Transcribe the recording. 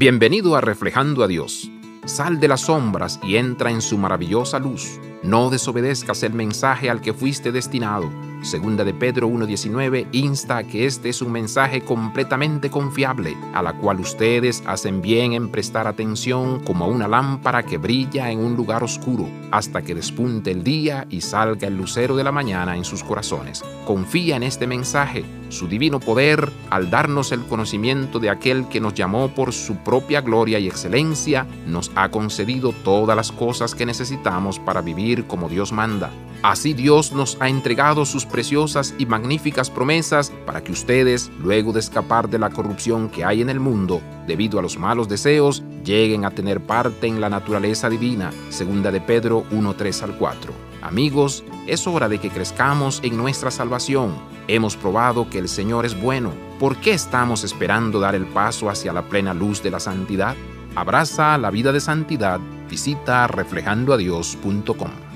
Bienvenido a Reflejando a Dios. Sal de las sombras y entra en su maravillosa luz. No desobedezcas el mensaje al que fuiste destinado. Segunda de Pedro 1.19 insta a que este es un mensaje completamente confiable, a la cual ustedes hacen bien en prestar atención como a una lámpara que brilla en un lugar oscuro, hasta que despunte el día y salga el lucero de la mañana en sus corazones. Confía en este mensaje, su divino poder, al darnos el conocimiento de aquel que nos llamó por su propia gloria y excelencia, nos ha concedido todas las cosas que necesitamos para vivir como Dios manda. Así Dios nos ha entregado sus preciosas y magníficas promesas para que ustedes, luego de escapar de la corrupción que hay en el mundo debido a los malos deseos, lleguen a tener parte en la naturaleza divina. Segunda de Pedro 1:3 al 4. Amigos, es hora de que crezcamos en nuestra salvación. Hemos probado que el Señor es bueno. ¿Por qué estamos esperando dar el paso hacia la plena luz de la santidad? Abraza la vida de santidad. Visita reflejandoadios.com.